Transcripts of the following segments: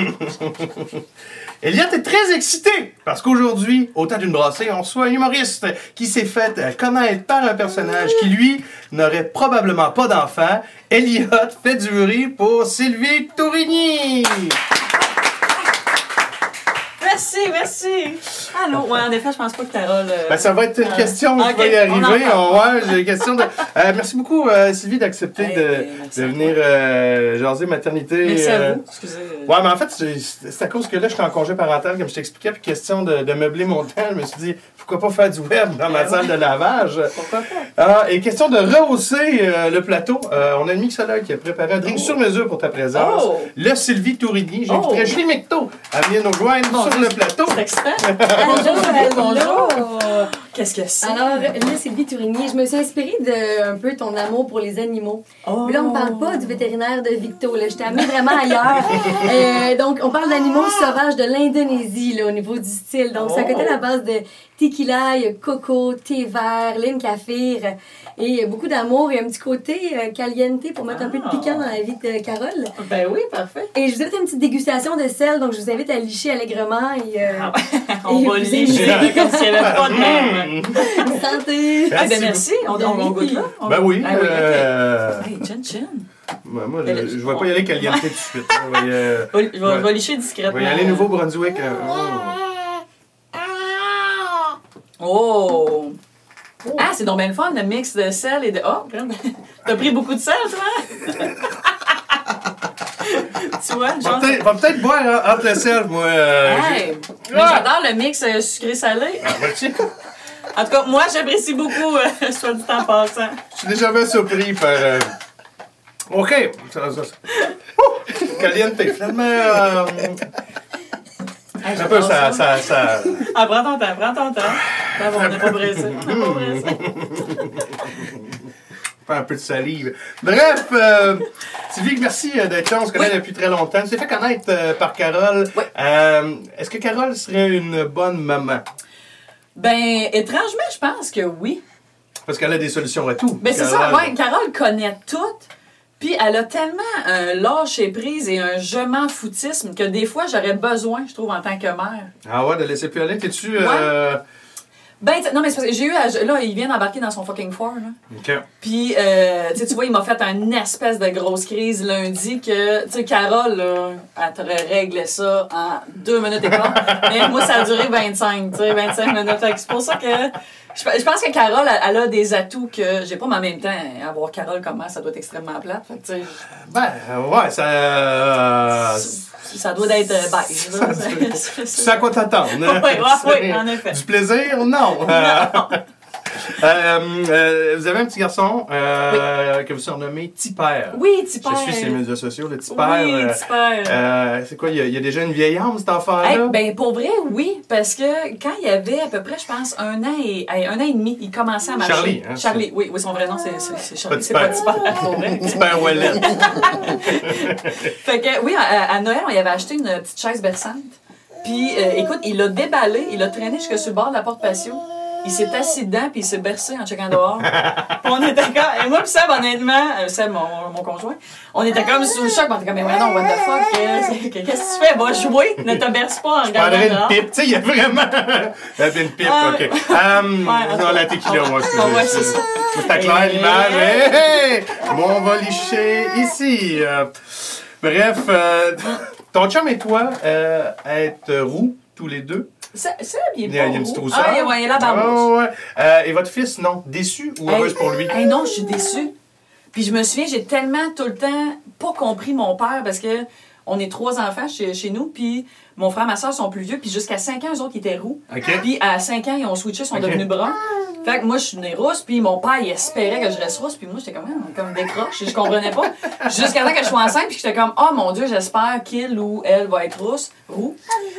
Elliot est très excité parce qu'aujourd'hui, au temps d'une brassée, on reçoit un humoriste qui s'est fait connaître par un personnage qui, lui, n'aurait probablement pas d'enfant. Elliot fait du bruit pour Sylvie Tourigny. Merci. Allô? Ouais, en effet, je pense pas que Carole. euh, Ben, ça va être une question, ok, tu vas y on en arriver. ouais, j'ai une question de. Euh, merci beaucoup, euh, Sylvie, d'accepter Hey, de, venir euh, jaser maternité. Merci à vous. Excusez. Ouais, mais en fait, c'est à cause que là, je suis en congé parental, comme je t'expliquais, puis question de, de meubler mon temps, je me suis dit, pourquoi pas faire du web dans ma Ben salle de lavage? Pourquoi pas? Ah, et question de rehausser le plateau, on a une mixologue qui a préparé un drink sur mesure pour ta présence. Oh! Le Sylvie Tourigny, j'inviterai Oh! Julie Mecto à venir nous joindre sur le plateau. C'est excitant. Bonjour, bonjour. Qu'est-ce que c'est? Alors, là, Sylvie Tourigny, je me suis inspirée de un peu ton amour pour les animaux. Oh. Là, on parle pas du vétérinaire de Victo, là. Je t'ai amené vraiment ailleurs. Euh, donc, on parle d'animaux sauvages de l'Indonésie, là, au niveau du style. Donc, c'est à côté à la base de tequila, il y a coco, thé vert, lime kaffir. Et beaucoup d'amour et un petit côté euh, caliente pour mettre un peu de Ah. piquant dans la vie de Carole. Ben oui, parfait. Et je vous invite à une petite dégustation de sel, donc je vous invite à licher allègrement et euh, Ah On Et va licher comme n'y avait pas de même. santé! Ah, ben Merci. On, on, on goûte là. On- Ben oui. Ah oui, euh, Hey, chin chin. ben, moi, je, je vais pas y aller caliente tout de suite. Euh, Je vais- je Ouais. je vais licher on discrètement. va y aller Nouveau-Brunswick. euh, oh. Oh! Ah, c'est donc bien le fun, le mix de sel et de. Oh. T'as pris beaucoup de sel, toi? tu vois, Va genre. peut-être va peut-être boire hein, entre le sel, moi. euh, Hey, j'adore le mix euh, sucré-salé. Ah. En tout cas, moi, j'apprécie beaucoup, euh, soit du temps passant. Je suis déjà bien surpris par. euh, OK. Caliente. Finalement. euh, Hey, un peu, ça. ça, ça... Ah, prends ton temps, prends ton temps. Ah, bon, on n'est pas pressé. On n'est pas pressé. fait un peu de salive. Bref, euh, Sylvie, merci euh, d'être là. On se connaît Oui. depuis très longtemps. Tu t'es fait connaître euh, par Carole. Oui. Euh, Est-ce que Carole serait une bonne maman? Ben, étrangement, je pense que oui. Parce qu'elle a des solutions à tout. Ben, c'est ça, Carole. ouais. Carole connaît tout. Puis elle a tellement un lâcher prise et un je m'en foutisme que des fois, j'aurais besoin, je trouve, en tant que mère. Ah ouais, de laisser plus aller. T'es-tu. Euh... Ben, non, mais c'est parce que j'ai eu. à- Là, il vient d'embarquer dans son fucking four, là. OK. Puis, euh, tu vois, il m'a fait une espèce de grosse crise lundi que, tu sais, Carole, là, elle te réglé ça en deux minutes et quart. Mais moi, ça a duré 25, tu sais, 25 minutes. C'est pour ça que je, pense que Carole, elle, a des atouts que j'ai pas, mais en même temps, avoir Carole comme ça doit être extrêmement plate. Fait que, Ben, euh, ouais, ça. euh, ça doit être euh, beige, là. À quoi t'attendre. Oui, hein? oui, C'est- en effet. Du plaisir? Non. euh, vous avez un petit garçon euh, que vous surnommez Tipper. Oui, tu Je suis sur les médias sociaux, le Tipper. Oui, euh, euh, c'est quoi, il y, a, il y a déjà une vieille âme, cet enfant-là? Hey, ben pour vrai, oui, parce que quand il y avait à peu près, je pense, un an et hey, un an et demi, il commençait à marcher. Charlie, hein, Charlie, oui, oui, son vrai nom, c'est Charlie. C'est pas Tipper. Tipper. Tipper Wallet. Fait que, oui, à, à Noël, on y avait acheté une petite chaise berçante. Puis, euh, écoute, il l'a déballé, il l'a traîné jusque sur le bord de la porte patio. Il s'est assis dedans, puis il s'est bercé en checkant dehors. Puis on était comme... Et moi, puis Seb, honnêtement, euh, Seb, mon, mon conjoint, on était comme sous le choc. On était comme, mais non, what the fuck, qu'est-ce que qu'est-ce que tu fais? Va jouer, ne te berce pas en Je regardant prendrais une dehors. pipe. Tu sais, il y a vraiment. Il y une pipe, Ah, ok. Um, Ouais, non, la tequila, moi, Ah, ouais, c'est ça. C'était clair Et- l'image. Hey, hey! Bon, on va licher ici. Euh, bref, euh, ton chum et toi euh, êtes roux, tous les deux? Seb, il est Il a, pas il a roux. rousseur. Ah, ouais, il là Ah, bas ouais. Euh, et votre fils, non? Déçu ou heureuse pour lui? Hey, non, je suis déçue. Puis je me souviens, j'ai tellement tout le temps pas compris mon père parce que on est trois enfants chez, chez nous, puis mon frère et ma soeur sont plus vieux, puis jusqu'à 5 ans, eux autres, ils étaient roux. Puis à 5 ans, ils ont switché, ils sont devenus bruns. Fait que moi, je suis née rousse, puis mon père, il espérait que je reste rousse, puis moi, j'étais comme, Ah, comme décroche, je comprenais pas. Jusqu'à temps que je sois enceinte, puis j'étais comme, oh mon Dieu, j'espère qu'il ou elle va être rousse, roux.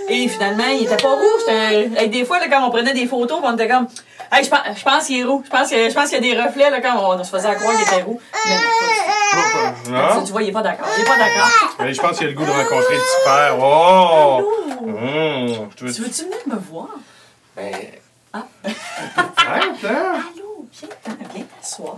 Et finalement, il était pas roux. Des fois, là, quand on prenait des photos, on était comme, hey, je pense, je pense qu'il est roux. Je pense qu'il je pense qu'il y a des reflets, là, quand on, se faisait croire qu'il était roux. Mais non, pas du tout. Non? Ça, tu vois, il est pas d'accord. Il est pas d'accord. Mais je pense qu'il a le goût de rencontrer le petit père. Oh! Mmh, Tu veux-tu venir me voir? Ben. Ah. Arrête, hein? Allô, viens, viens t'asseoir.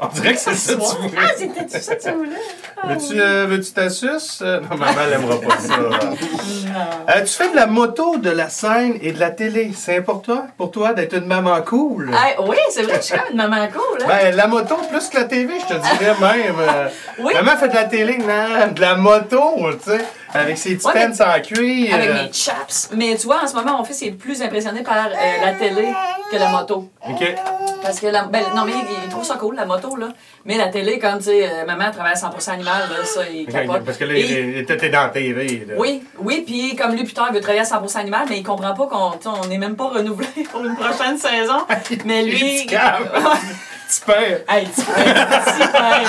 On dirait que c'est ça que tu voulais. Ah, c'était ça que tu voulais? Veux-tu euh, veux-tu ta suce? Euh, Non, maman, elle aimera pas ça. Non. Euh, tu fais de la moto, de la scène et de la télé. C'est important pour toi d'être une maman cool? Hey, oui, c'est vrai, je suis quand même une maman cool. Hein? Ben, la moto plus que la TV, je te dirais même. Euh, Oui. Maman fait de la télé, non, de la moto, tu sais, avec ses petits Ouais, en cuir. Avec euh, mes chaps. Mais tu vois, en ce moment, mon fils est plus impressionné par euh, la télé que la moto. OK. Parce que la, ben, non, mais il, il trouve ça cool, la moto, là. Mais la télé, comme, tu sais, euh, maman travaille à 100% animal, là, ça, il capote. Parce que là, il il- t'es dans la TV. là. Oui, oui, puis comme lui, plus tard, il veut travailler à 100% animal, mais il comprend pas qu'on n'est même pas renouvelé pour une prochaine saison. Mais lui. perds. hey, tu peux super.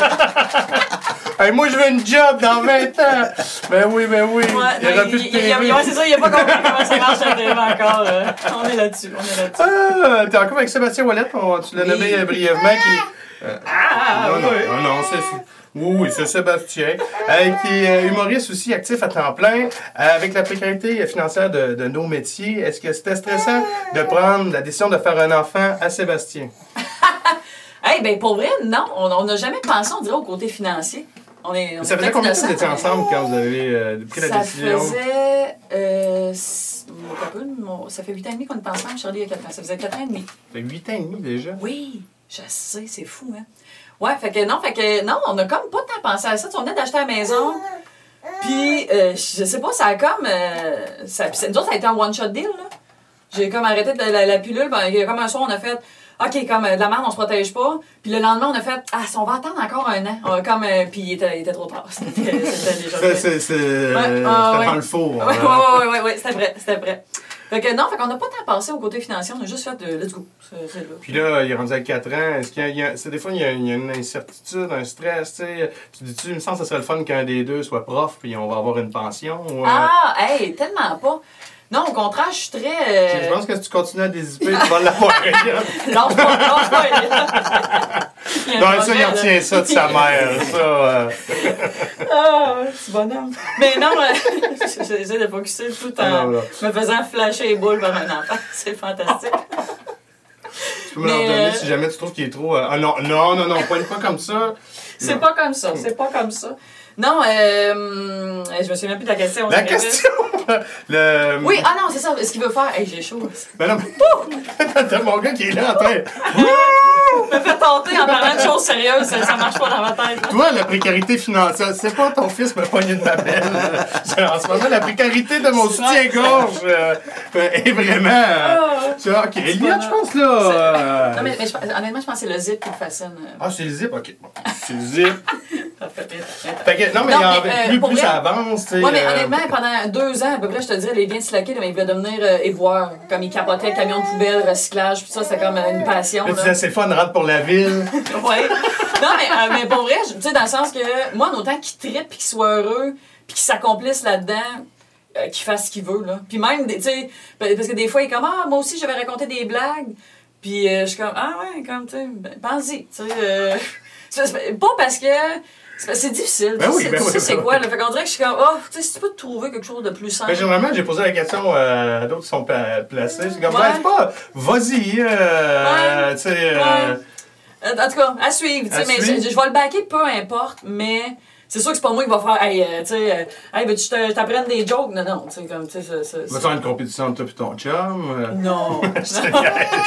Hey, moi, je veux une job dans 20 ans. Ben oui, ben oui. Ouais, il y aura non, plus de TV. ouais, c'est ça, il a pas compris comment ça marche la TV encore. euh. on est là-dessus, on est là-dessus. Ah, t'es encore avec Sébastien Wallet, on- tu l'as Oui. nommé brièvement. Qui... euh, Ah, non, non, oui. non, non, c'est... c'est- Oui, oui, c'est Sébastien, euh, qui est euh, humoriste aussi, actif à temps plein, euh, avec la précarité financière de, de nos métiers. Est-ce que c'était stressant de prendre la décision de faire un enfant à Sébastien? Hey, ben pour vrai, non, on n'a jamais pensé, on dirait, au côté financier. On est, on Ça faisait combien de temps que vous étiez ensemble quand vous avez euh, pris la Ça décision? faisait. Euh, ça fait 8 ans et demi qu'on est ensemble, Charlie, il y a 4 ans. Ça faisait 4 ans et demi. Ça fait 8 ans et demi déjà. Oui, je sais, c'est fou, hein. Ouais, fait que non, fait que non, on a comme pas tant pensé à ça. Tu sais, on venait d'acheter la maison. Puis, euh, je sais pas, ça a comme. Euh, ça, nous autres, ça a été un one-shot deal, là. J'ai comme arrêté de la, la pilule. Ben, comme un soir, on a fait. OK, comme euh, de la merde, on se protège pas. Puis le lendemain, on a fait. Ah, si on va attendre encore un an. On a comme. euh, puis il était, il était trop tard. C'était c'était déjà. Euh, c'était ah, ouais. dans le four. Ouais, ouais, ouais, ouais, ouais, c'était vrai, c'était vrai. Fait que non, fait qu'on n'a pas tant pensé au côté financier, on a juste fait de let's go. Là. Puis là, il est rendu à 4 ans. Est-ce qu'il y a, c'est des fois, il y, a, il y a une incertitude, un stress, tu sais. Tu dis-tu, il me semble que ce serait le fun qu'un des deux soit prof, puis on va avoir une pension. ou, euh, Ah, hey, tellement pas. Non, au contraire, je suis très. euh, Je pense que si tu continues à désiper, tu vas l'avoir. Lâche pas, lâche pas. Non, ça, il retient ça de sa mère. Ça, euh, Ah, c'est bonhomme. Mais non, euh, j'essaie de focuser tout Ah, en voilà. me faisant flasher les boules par un enfant. C'est fantastique. tu peux me Mais, donner euh, si jamais tu trouves qu'il est trop. Ah non, non, non, non, pas, pas comme ça. C'est pas comme ça, c'est pas comme ça. Non, euh, je me souviens plus de la question. La question! Le... Oui, ah non, c'est ça. Ce qu'il veut faire. Hey, j'ai chaud. Ben non, mais... T'as mon gars qui est là en train. me fait tenter en parlant de choses sérieuses, ça, ça marche pas dans ma tête. Toi, la précarité financière, c'est pas ton fils me ma belle. C'est En ce moment, la précarité de mon soutien-gorge euh, euh, est vraiment. euh, tu vois, ok, Elliot, je pense là. euh, Non, mais, mais je- honnêtement, je pense que c'est le zip qui me fascine. euh. Ah, c'est le zip, ok. C'est le zip. Fait que, non, mais, Non, mais, euh, plus, plus vrai- ça avance. Ouais, mais honnêtement, pendant deux ans, à peu près, je te dirais, de slacker, là, mais il voulait devenir euh, éboueur. Comme il capotait camion de poubelle, recyclage, puis ça, c'est comme une passion. Tu c'est fun, rentre pour la ville. Ouais. Non, mais, euh, mais pour vrai, tu sais, dans le sens que moi, en autant qu'il trippe, puis qu'il soit heureux, puis qu'il s'accomplisse là-dedans, euh, qu'il fasse ce qu'il veut, là. Puis même, tu sais, pa- parce que des fois, il est comme, ah, moi aussi, j'avais raconté des blagues. Puis euh, je suis comme, ah ouais, comme, tu sais, ben, pense-y, tu sais. euh, pas parce que. C'est difficile. Ben oui, ben oui, c'est ben quoi, là? Fait qu'on dirait que je suis comme, oh, tu sais, si tu peux trouver quelque chose de plus simple. Ben, généralement, j'ai posé la question euh, à d'autres qui sont pla- placés. C'est comme, Ouais. ben, c'est pas, vas-y, euh, Ouais. tu sais. euh, Ouais. Euh, En tout cas, à suivre. À mais suivre. je, je vais le backer, peu importe, mais c'est sûr que c'est pas moi qui va faire, hey, euh, tu sais, euh, hey, veux-tu que je t'apprenne des jokes? Non, non, tu sais, comme, tu sais, ça- ça- Va ça- faire une compétition entre toi et ton chum. euh. Non.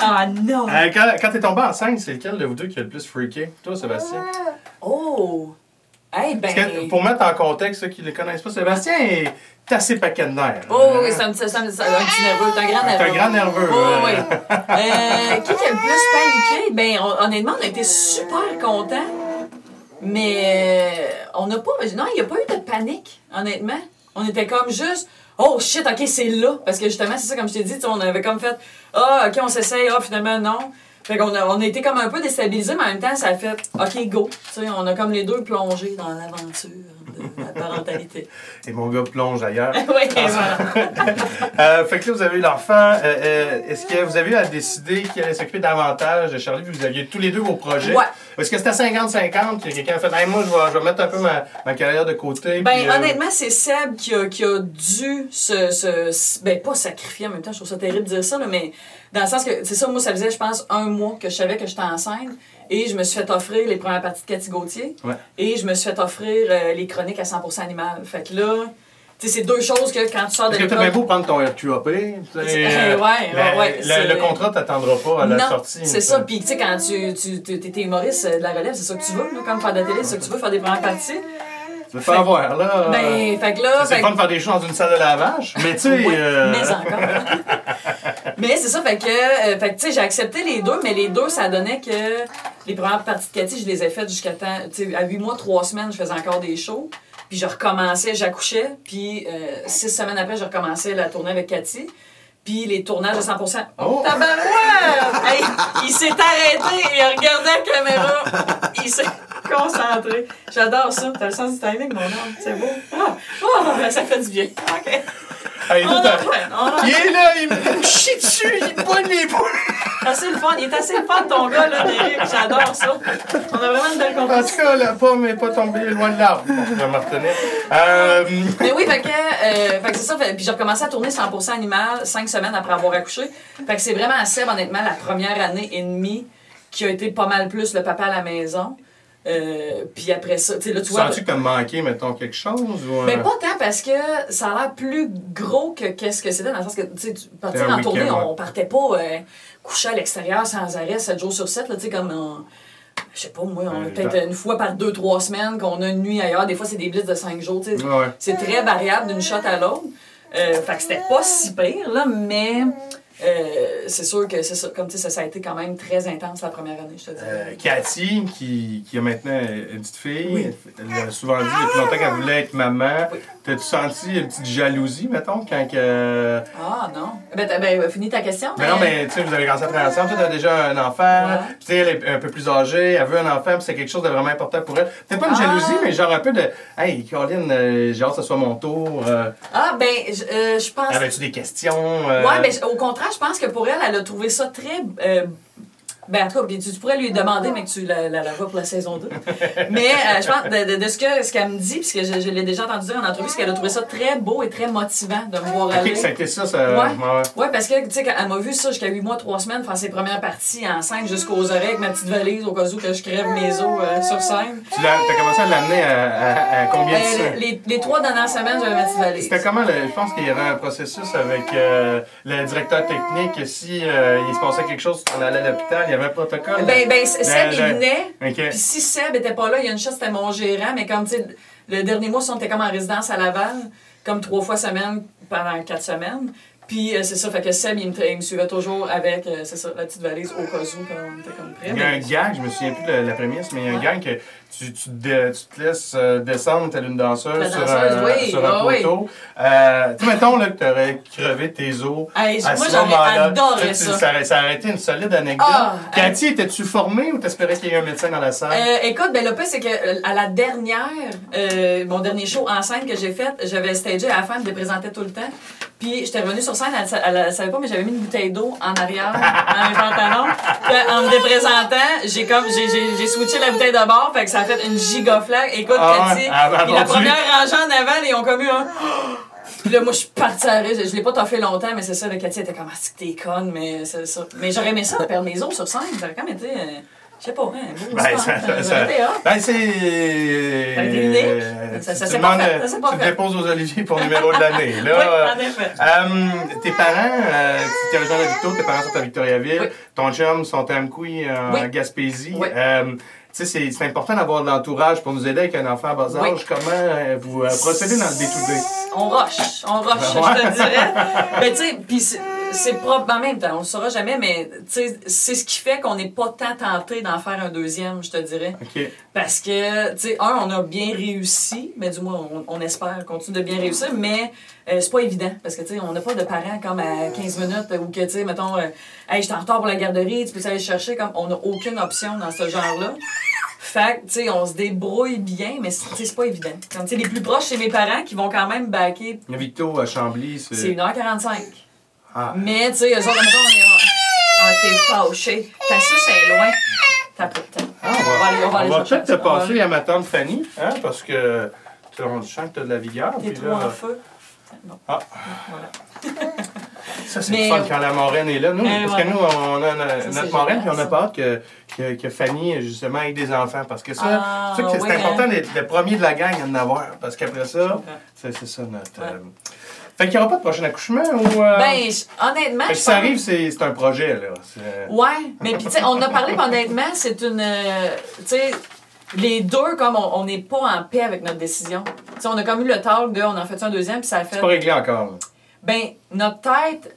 ah non. Euh, quand quand t'es tombé enceinte, c'est lequel de vous deux qui a le plus freaké? Toi, Sébastien? Oh. Hey, ben. Parce que pour mettre en contexte ceux qui ne le connaissent pas, Sébastien est assez paquet de nerfs. Oh, oui, Hein? c'est un, petit- c'est un, petit nerveux. C'est un grand nerveux. un grand nerveux. Oh, oui. Euh, qui qui a le plus paniqué? Ben, on- honnêtement, on a été super contents. Mais euh, on n'a pas. Non, il n'y a pas eu de panique, honnêtement. On était comme juste. Oh shit, ok, c'est là. Parce que justement, c'est ça, comme je t'ai dit, on avait comme fait. Ah, ok, on s'essaye. Ah, finalement, non. Fait qu'on a, on a été comme un peu déstabilisés, mais en même temps, ça a fait. Ok, go. On a comme les deux plongé dans l'aventure de la parentalité. Et mon gars plonge ailleurs. oui, voilà. Euh, fait que là, vous avez eu l'enfant. Euh, euh, Est-ce que vous avez eu à décider qui allait s'occuper davantage de Charlie? Vous aviez tous les deux vos projets. Ouais. Est-ce que c'était 50-50? que Quelqu'un a fait, Hey, moi, je vais, je vais mettre un peu ma, ma carrière de côté. Ben, puis, euh, honnêtement, c'est Seb qui a, qui a dû se, Ben, pas sacrifier en même temps, je trouve ça terrible de dire ça, là, mais dans le sens que, c'est ça, moi, ça faisait, je pense, un mois que je savais que j'étais enceinte. Et je me suis fait offrir les premières parties de Cathy Gauthier. Ouais. Et je me suis fait offrir euh, les chroniques à 100% animal. Fait que là, c'est deux choses que quand tu sors de Parce que t'as l'école... bien beau prendre ton RQAP, Ouais, le contrat t'attendra pas à la non, sortie. c'est ça. Puis, tu sais, quand tu, tu t'es humoriste de la relève, c'est ça que tu veux, là, quand faire de la télé, c'est ça que tu veux, faire des premières parties. Tu veux pas avoir, là. Ben, fait que là... c'est fun de faire des choses dans une salle de lavage, mais tu sais. Euh, mais encore. mais c'est ça, fait que, euh, fait que tu sais, j'ai accepté les deux, mais les deux, ça donnait que les premières parties de Cathy, je les ai faites jusqu'à temps, tu sais, à 8 mois, 3 semaines, je faisais encore des shows. Puis je recommençais, j'accouchais, puis euh, six semaines après, je recommençais la tournée avec Cathy. Puis les tournages de 100%. Oh! Tabarouette! Hey, il s'est arrêté, il a regardé la caméra, il s'est concentré. J'adore ça. T'as le sens du timing, mon homme. C'est beau. Ah, ça fait du bien. OK. hey, On en à- on en Il est là, il me chie dessus, il pogne les boules. C'est assez le fun. Il est assez le fun, ton gars, là, Derek. J'adore ça. On a vraiment une belle En compétition. tout cas, la pomme n'est pas tombée loin de l'arbre. Je vais me retenir. Euh, Mais oui, fait que, euh, que c'est ça. Fait- puis j'ai recommencé à tourner 100% animal cinq semaines après avoir accouché. Fait que c'est vraiment à Seb, honnêtement, la première année et demie qui a été pas mal plus le papa à la maison. Euh, puis après ça, tu là, tu vois. Sens-tu t'as manqué, mettons, quelque chose? Ou, euh, Mais pas tant parce que ça a l'air plus gros que qu'est-ce que c'était, dans le sens que, tu sais, partir en tournée, on, on partait pas euh, coucher à l'extérieur sans arrêt, 7 jours sur 7, là, tu sais, comme en- Je sais pas, moi, on a peut-être une fois par deux, trois semaines qu'on a une nuit ailleurs. Des fois, c'est des blitz de 5 jours, tu sais. Ouais. C'est très variable d'une shot à l'autre. Euh, fait que c'était pas si pire, là, mais euh, c'est sûr que c'est ça. Comme tu sais, ça, ça a été quand même très intense la première année, je te dis. Euh, Cathy, qui, qui a maintenant une petite fille, Oui. elle a souvent dit depuis longtemps qu'elle voulait être maman. Oui. T'as-tu senti une petite jalousie, mettons, quand que. Ah, non. Ben, t'as ben, fini ta question. Mais non, mais tu sais, vous avez commencé à travailler ensemble. Toi, t'as déjà un enfant. Ouais. Puis, tu sais, elle est un peu plus âgée. Elle veut un enfant. Puis, c'est quelque chose de vraiment important pour elle. Peut-être pas une Ah. jalousie, mais genre un peu de. Hey, Caroline, euh, j'ai hâte que ce soit mon tour. Euh, Ah, ben, je euh, je pense. Avais-tu des questions? euh, Ouais, ben, au contraire, je pense que pour elle, elle a trouvé ça très. euh, ben, en tout cas, tu, tu pourrais lui demander, mais que tu la, la, la vois pour la saison 2. mais euh, je pense, de, de, de ce que- ce qu'elle me dit, puisque je, je l'ai déjà entendu dire en entrevue, c'est qu'elle a trouvé ça très beau et très motivant de me voir aller. Ok, ça a été ça, ça. Ouais. ouais. Ouais, parce que, tu sais, elle m'a vu ça jusqu'à 8 mois, 3 semaines, faire ses premières parties enceinte jusqu'aux oreilles avec ma petite valise au cas où que je crève mes os euh, sur scène. Tu t'as commencé à l'amener à, à- à combien de Euh, les, les trois dernières semaines, j'avais ma petite valise. C'était comment, le- je pense qu'il y avait un processus avec euh, le directeur technique. Si il se passait quelque chose, tu en allais à l'hôpital, y avait un protocole. Ben, ben, Seb, il le- venait. Ok. Puis si Seb était pas là, il y a une chose, c'était mon gérant, mais comme, tu sais, le dernier mois, on était comme en résidence à Laval, comme trois fois semaine pendant quatre semaines. Puis euh, c'est ça, fait que Seb, il me, il me suivait toujours avec, euh, ça, la petite valise au cas où, quand on était comme prêt. Il y a un gag, je me souviens plus de la, prémisse, mais il y a un Ouais. gag que tu, tu, te dé- tu te laisses euh, descendre telle une danseuse, La sur un, oui, sur un oui, poteau. Euh, tu mettons là, que tu aurais crevé tes os. Hey, à moi, ce moment-là. adoré ça. Ça ça aurait été une solide anecdote. Ah, Cathy, étais-tu formée ou t'espérais qu'il y ait un médecin dans la salle? Euh, écoute, ben le c'est que euh, à la dernière, euh, mon dernier show en scène que j'ai fait, j'avais stagé à la fin, je les présentais tout le temps. Puis j'étais revenue sur scène, elle, elle, elle savait pas, mais j'avais mis une bouteille d'eau en arrière, dans mes pantalons. Puis en me déprésentant, j'ai comme j'ai, j'ai, j'ai switché la bouteille de bord, fait que ça a fait une gigaflaque. Écoute, Ah Cathy, la première rangée en avant, ils ont comme eu un. Puis là, moi, je suis partie à rire. Je, je l'ai pas toffé longtemps, mais c'est ça, le Cathy était comme, ah, c'est que t'es conne, mais c'est ça. Mais j'aurais aimé ça, perdre mes os sur scène. Ça aurait quand même été, euh, je sais pas, hein, Ben, ça, ça, Ça hot. ben, c'est. Euh, Ça- ça tu s'est pas demandes, fait, euh, ça s'est pas Tu fait. déposes aux Oliviers pour numéro de l'année. Là, Oui, en effet. Euh, tes parents, euh, tu t'es rejoint à Victo, tes parents sont à Victoriaville, Oui. ton chum sont à Amkoui, en Oui. Gaspésie. Euh, tu sais, c'est- c'est important d'avoir de l'entourage pour nous aider avec un enfant à bas âge. Comment euh, vous euh, procédez dans le day-to-day? On rush, on rush, Ben ouais. je te dirais. Mais tu sais, puis c'est- propre en même temps, on le saura jamais, mais c'est ce qui fait qu'on n'est pas tant tenté d'en faire un deuxième, je te dirais. OK. Parce que, tu sais, un, on a bien réussi, mais du moins, on, on espère continuer de bien réussir, mais euh, c'est pas évident. Parce que, tu sais, on n'a pas de parents comme à 15 minutes ou que, tu sais, mettons, euh, hey, je suis en retard pour la garderie, tu peux aller chercher, comme on n'a aucune option dans ce genre-là. Fait que, tu sais, on se débrouille bien, mais c'est pas évident. Comme, tu sais, les plus proches, c'est mes parents qui vont quand même a Victo à Chambly, C'est c'est. 1h45. Ah. Mais, tu sais, eux autres, mettons, on est. Ah, t'es fâché. Ta suce est loin. T'as pas de temps. Ah, on va, On va on va peut-être te passer à ma tante Fanny, hein, parce que tu on sent que tu as de la vigueur. T'es trop là, en feu. Ah. Voilà. Ça, c'est Mais- le fun quand la marraine est là. Nous, Euh, parce ouais. que nous, on a no- c'est notre marraine, génial, puis on a hâte que, que, que Fanny, justement, ait des enfants. Parce que ça, Ah, c'est c'est oui, important hein. d'être le premier de la gang à en avoir. Parce qu'après ça, c'est c'est ça notre. Ouais. euh, Fait qu'il n'y aura pas de prochain accouchement ou. euh, Ben, honnêtement, fait que si ça arrive, c'est c'est un projet, là. Ouais, mais puis tu sais, on a parlé, honnêtement, c'est une. euh, tu sais, les deux, comme on n'est pas en paix avec notre décision. Tu sais, on a comme eu le talk de on en fait un deuxième, puis ça a fait. C'est pas réglé encore. là. Ben, notre tête.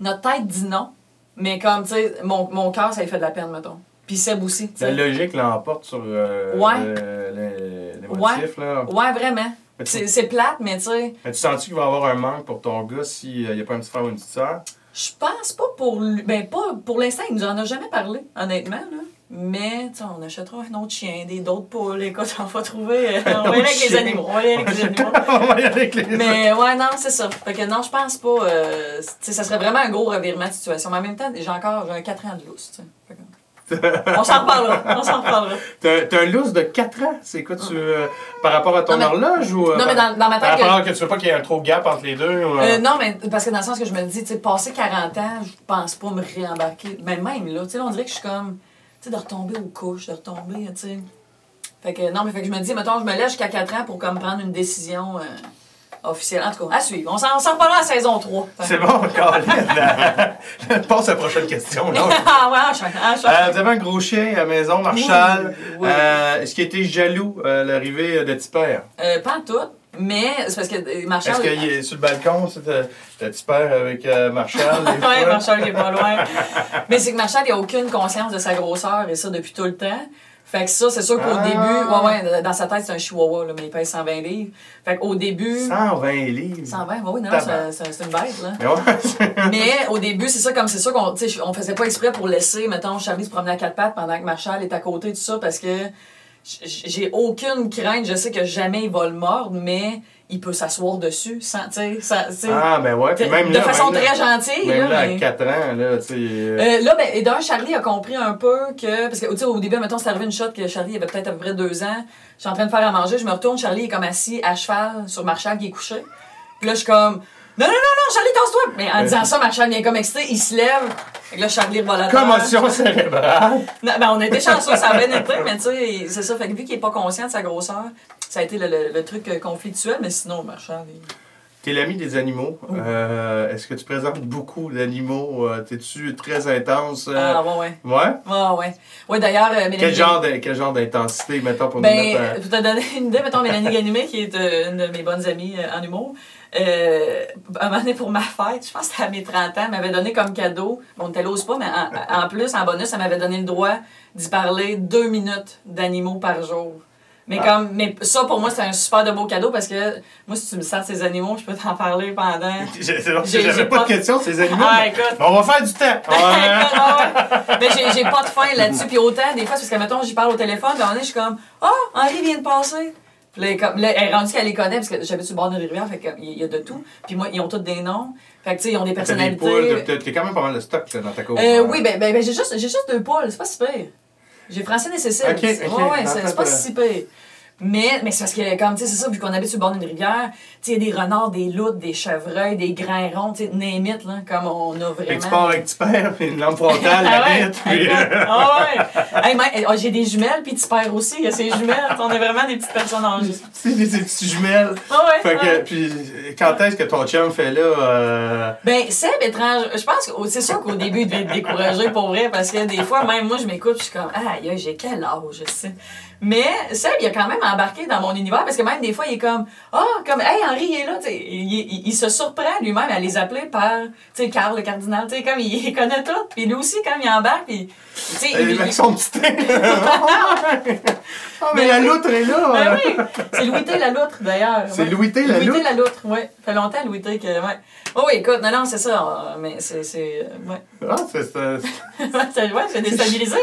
Notre tête dit non, mais comme, tu sais, mon, mon cœur, ça lui fait de la peine, mettons. Puis Seb aussi, La logique l'emporte sur euh, Ouais. le- le- les Ouais. motifs, là. Ouais, vraiment. C'est plate, mais tu sais, mais tu sens-tu qu'il va y avoir un manque pour ton gars s'il n'y a pas un petit frère ou une petite sœur? je pense pas pour lui. Ben, pas pour l'instant, il nous en a jamais parlé, honnêtement, là. Mais, tu on achètera un autre chien, des d'autres poules, écoute, on va trouver. euh, on va aller avec les animaux. On va aller avec les animaux. on va y aller avec les Mais ouais, non, c'est ça. Fait que non, je pense pas. euh, tu sais, ça serait vraiment un gros revirement de situation. Mais en même temps, j'ai encore j'ai un 4 ans de lousse, tu sais. On s'en reparlera. On s'en reparlera. T'as un lousse de 4 ans? C'est quoi, tu, euh, par rapport à ton Non, mais- horloge ou... euh, Non, mais par, dans, dans ma par tête. rapport que- à que tu veux pas qu'il y ait un trop de gap entre les deux? Ou, euh, non, mais parce que dans le sens que je me dis, tu sais, passer 40 ans, je pense pas me réembarquer. Mais même là, tu sais, on dirait que je suis comme, tu sais, de retomber aux couches, de retomber, tu sais. Fait que non, mais fait que je me dis, mettons, je me lève jusqu'à 4 ans pour comme prendre une décision euh, officielle. En tout cas, à suivre. On s'en reparlera à saison 3. C'est bon, Colin. Passe à la prochaine question. là. ah ouais. Euh, vous avez un gros chien à la maison, Marshall. Oui, oui. Euh, Est-ce qu'il était jaloux à l'arrivée de Tipper? Euh, pas en tout, mais c'est parce que euh, Marshall. Est-ce qu'il est sur le balcon, euh, Tipper avec euh, Marshall? fois? Marshall qui est pas loin. Mais c'est que Marshall, il a aucune conscience de sa grosseur et ça depuis tout le temps. Fait que ça, c'est sûr qu'au Ah. début, ouais, ouais, dans sa tête, c'est un chihuahua, là, mais il pèse 120 livres. Fait qu'au début. 120 livres. 120, ouais, oui, non, c'est une bête, là. Mais ouais, Mais au début, c'est ça, comme c'est sûr qu'on tu sais, on faisait pas exprès pour laisser, mettons, Charlie se promener à quatre pattes pendant que Marshall est à côté, tout ça, parce que j'ai aucune crainte. Je sais que jamais il va le mordre, mais il peut s'asseoir dessus sans, Ah, ben ouais. Puis de, même de là, façon même là- très gentille, Même là, à mais- 4 ans, là, tu sais. euh, Euh, là, ben, et d'un, Charlie a compris un peu que. Parce que, tu sais, au début, mettons, c'est arrivé une shot que Charlie avait peut-être à peu près deux ans. Je suis en train de faire à manger, je me retourne, Charlie est comme assis à cheval sur Marshall qui est couché. Puis là, je suis comme. Non, non, non, non, Charlie, tasse-toi! Mais en disant ça, Marshall vient comme excité, il se lève. Et là, Charlie terre. Commotion cérébrale. Non, ben, on a été chanceux, ça a bien été, mais tu sais, c'est ça. Fait que vu qu'il est pas conscient de sa grosseur, ça a été le, le- le truc euh, conflictuel, mais sinon, Marshall. il- T'es l'ami des animaux. Euh, Est-ce que tu présentes beaucoup d'animaux? Euh, T'es-tu très intense? euh? Ah, ouais, ouais. Ouais? Ouais, ouais. Ouais, d'ailleurs, Mélanie. Quel genre, de, quel genre d'intensité, mettons, pour nous Ben, mettre un- pour te donner une idée, mettons Mélanie Ganimé, qui est une de mes bonnes amies en humour, euh, un moment donné, pour ma fête, je pense que c'était à mes 30 ans, m'avait donné comme cadeau, bon, on ne l'ose pas, mais en, en plus, en bonus, elle m'avait donné le droit d'y parler deux minutes d'animaux par jour. Mais Ah. comme, mais ça, pour moi, c'est un super de beau cadeau parce que moi, si tu me sers ces animaux, je peux t'en parler pendant. J'avais pas pas- de questions, ces animaux. Ah, mais- écoute. mais on va faire du temps. Ouais. Mais j'ai, pas de faim là-dessus. Puis autant, des fois, parce que, mettons, j'y parle au téléphone, puis moment donné, je suis comme, oh, Henri vient de passer. Puis là, elle est comme- là, elle est rendue qu'elle les connaît, parce que j'habite sur le bord de rivière, fait qu'il y a de tout. Puis moi, ils ont tous des noms. Fait que, tu sais, ils ont des personnalités. t'as- quand même pas mal de stock là, dans ta cour. Euh, oui, ben, ben, ben, j'ai juste, deux poules, c'est pas si pire. J'ai Francine et Cécile. Ok, ok. Ouais, ouais, c'est, pas si pire. Mais, mais c'est parce que, comme, tu sais, c'est ça, vu qu'on habite sur le bord d'une rivière, tu sais, il y a des renards, des loutres, des chevreuils, des grains ronds, tu sais, name it, là, comme on a tu vraiment. pars avec tu perds, puis une lampe frontale, Ah la bite, puis... ah ouais. Hey, Mike, oh, j'ai des jumelles, puis tu perds aussi. Il y a ces jumelles. On est vraiment des petites personnes âgées. C'est des, des petites jumelles. Ah ouais. Fait que, ouais. puis, quand est-ce que ton chum fait là, euh, Ben, Seb, étrange. Je pense que c'est sûr qu'au début, il devait être découragé pour vrai, parce que des fois, même moi, je m'écoute, je suis comme, ah, j'ai quel âge, je sais. Mais Seb, il a quand même embarqué dans mon univers, parce que même des fois, il est comme, ah, comme, hey, Henri, il est là, tu sais. Il, il- il se surprend lui-même à les appeler par, tu sais, Carl, le cardinal, tu sais, comme, il, il connaît tout. Puis lui aussi, quand il embarque, puis, tu sais, il- avec son petit? Ah, mais la oui. loutre est là! Ben oui, c'est Louis T. la loutre d'ailleurs. C'est ouais. Louis T. la Louis loutre? T. la loutre, ouais. Ça fait longtemps Louis T. que. Ouais. Oh oui, écoute, non, non, c'est ça. euh, Mais c'est. c'est euh, ouais. Ah, c'est... c'est- c'est ouais, c'est déstabilisé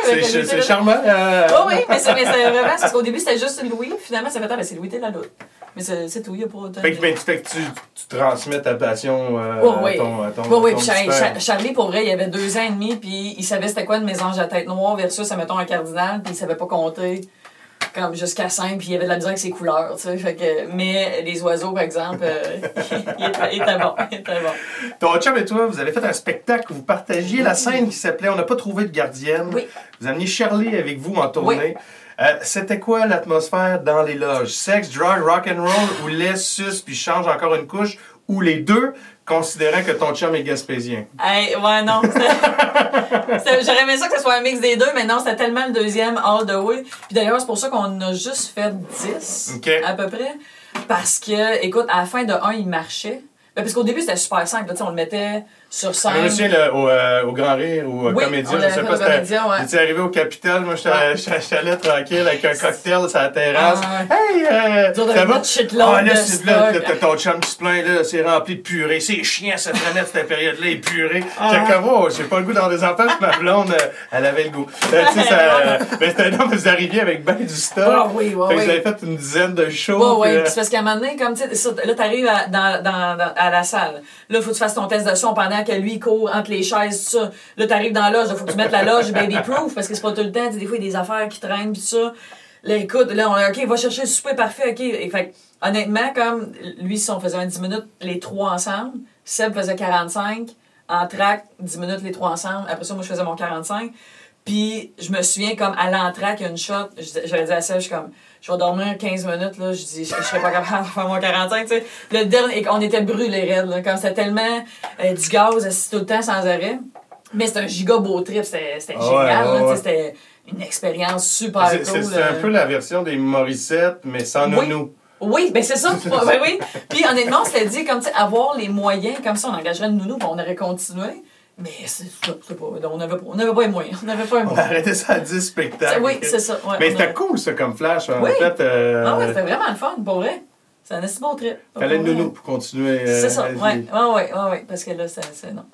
C'est charmant. euh, Oh oui, mais c'est mais c'est vraiment. Parce qu'au début, c'était juste Louis. Finalement, ça fait tant, ben, c'est Louis T. la loutre. Mais c'est c'est tout, il n'y a pas autant. Fait que, ben, tu, tu, tu transmets ta passion euh, Oh, oui. à ton, à ton, Oui, oui, ton Char-. Char- Charlie, pour vrai, il avait deux ans et demi, puis il savait c'était quoi une mésange à tête noire versus, mettons, un cardinal, puis il savait pas compter. Comme jusqu'à 5, puis il y avait de la misère avec ses couleurs, tu sais. Fait que, mais les oiseaux, par exemple, euh, il, était, il était bon. Il était bon. Ton chum et toi, vous avez fait un spectacle vous partagiez la scène qui s'appelait On n'a pas trouvé de gardienne. Oui. Vous amenez Shirley avec vous en tournée. Euh, C'était quoi l'atmosphère dans les loges? Sexe, drug, rock and roll ou laisse, sus, puis change encore une couche? Ou les deux, considérant que ton chum est gaspésien? Hey, ouais, non. J'aurais aimé ça que ce soit un mix des deux, mais non, c'était tellement le deuxième all the way. Puis d'ailleurs, c'est pour ça qu'on a juste fait 10, Ok. à peu près. Parce que, écoute, à la fin de un, il marchait. Ben, parce qu'au début, c'était super simple. là, on le mettait sur scène. me souviens là, au, euh, au Grand Rire ou au Oui, Comédien, je sais pas, c'était. Comédien, ouais. J'étais arrivé au Capitole, moi j'étais Ouais. j'étais- j'étais allé tranquille avec un cocktail sur la terrasse. Ah, Hey, euh, ça va? Ah, là, c'est là, ton chum qui se plaint, là, c'est rempli de purée. C'est chiant, cette planète, cette période-là, est purée. Ah. J'ai comme, oh, j'ai pas le goût dans des enfants, ma blonde, euh, elle avait le goût. Euh, tu sais, ça, euh, mais c'était, non, mais vous arriviez avec ben du stock. Ah oui, oui. vous avez fait une dizaine de shows. Euh, puis c'est parce qu'à un moment donné, comme tu sais, là, t'arrives à, dans, dans, dans- à la salle. Là, faut que tu fasses ton test de son pendant que lui il court entre les chaises, tout ça. Là, t'arrives dans la loge, là, faut que tu mettes la loge baby-proof parce que c'est pas tout le temps. Des fois, il y a des affaires qui traînent, pis ça. Là, écoute, là, on a, OK, va chercher le souper parfait, OK. Et fait que, honnêtement, comme lui, si on faisait un 10 minutes, les trois ensemble, Seb faisait 45, en track, 10 minutes, les trois ensemble. Après ça, moi, je faisais mon 45. Puis je me souviens comme à l'entraque, il y a une shot, j'avais dit à Seb, je suis comme je vais dormir 15 minutes là, je dis je, je serais pas capable de faire mon 45, tu sais. Le dernier on était brûlés raides là, comme c'était tellement euh, du gaz assis tout le temps sans arrêt. Mais c'était un giga beau trip, c'était Ah ouais, génial, là, ouais. c'était une expérience super cool. c'est- un euh. peu la version des Morissette, mais sans Oui. nounou. Oui, ben c'est ça. ben oui. Puis honnêtement, c'était dit comme tu avoir les moyens comme ça on engagerait une nounou, puis on aurait continué. Mais c'est ça, on n'avait pas on les moyens, on n'avait pas les On a moyens. arrêté ça à 10 spectacles. Oui, c'est ça. ouais, Mais on c'était a- cool, ça, comme flash. En Oui. fait, euh, Ah ouais, c'était vraiment le fun, pour vrai. C'est un assez beau trip. fallait vrai. nounou pour continuer. euh, C'est ça, ouais, ouais, ouais, ouais, parce que là, c'est, non.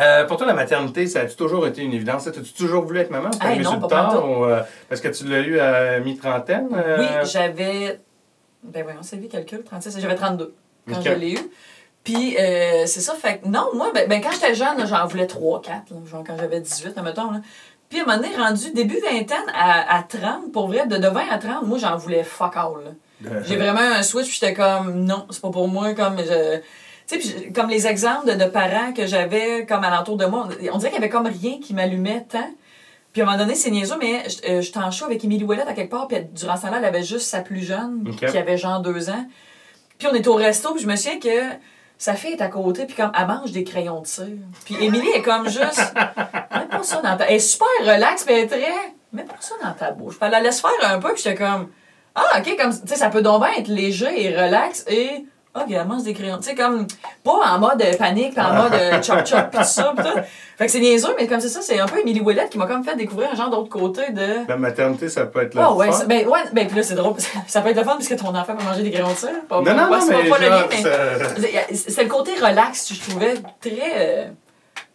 Euh, pour toi, la maternité, ça a-tu toujours été une évidence? As-tu toujours voulu être maman? Hey, non, le pas tard? ou, parce que tu l'as eu à mi-trentaine? Oui, j'avais. Ben voyons, c'est lui, calcul, 36, j'avais 32 quand je l'ai eu. Puis, euh, c'est ça, fait que non, moi, ben, ben, quand j'étais jeune, j'en voulais 3, 4, là, genre quand j'avais 18, mettons. Là. Puis, à un moment donné, rendu début vingtaine à, à 30, pour vrai, de, de 20 à 30, moi, j'en voulais fuck all. J'ai vraiment un switch, puis j'étais comme, non, c'est pas pour moi, comme je. Tu sais, comme les exemples de, de parents que j'avais comme alentour de moi, on dirait qu'il y avait comme rien qui m'allumait tant. Puis à un moment donné, c'est niaiseux, mais je- euh, j'étais en show avec Émilie Ouellette à quelque part, puis durant ce temps-là, elle avait juste sa plus jeune, qui avait genre deux ans. Puis on était au resto, puis je me souviens que sa fille est à côté, puis comme elle mange des crayons de cire. Puis Émilie est comme juste, mets pas ça dans ta. Elle est super relax, puis elle est très, mets pas ça dans ta bouche. Puis elle la laisse faire un peu, puis j'étais comme, ah, ok, comme, tu sais, ça peut donc bien être léger et relax et. Ok, elle mange des crayons. Tu sais, comme, pas en mode euh, panique, pas en mode euh, chop chop pis tout ça, pis tout. Fait que c'est niaiseux, mais comme c'est ça, c'est un peu Emily Ouellette qui m'a comme fait découvrir un genre d'autre côté de. La maternité, ça peut être le Oh, ouais, fun. ça- ben, ouais, ben, pis là, c'est drôle, ça peut être le fun puisque ton enfant peut manger des crayons de cire. Pas, Non, pas- non, pas- non, c'est pas- mais pas le mais. C'est le côté relax, je trouvais très. euh,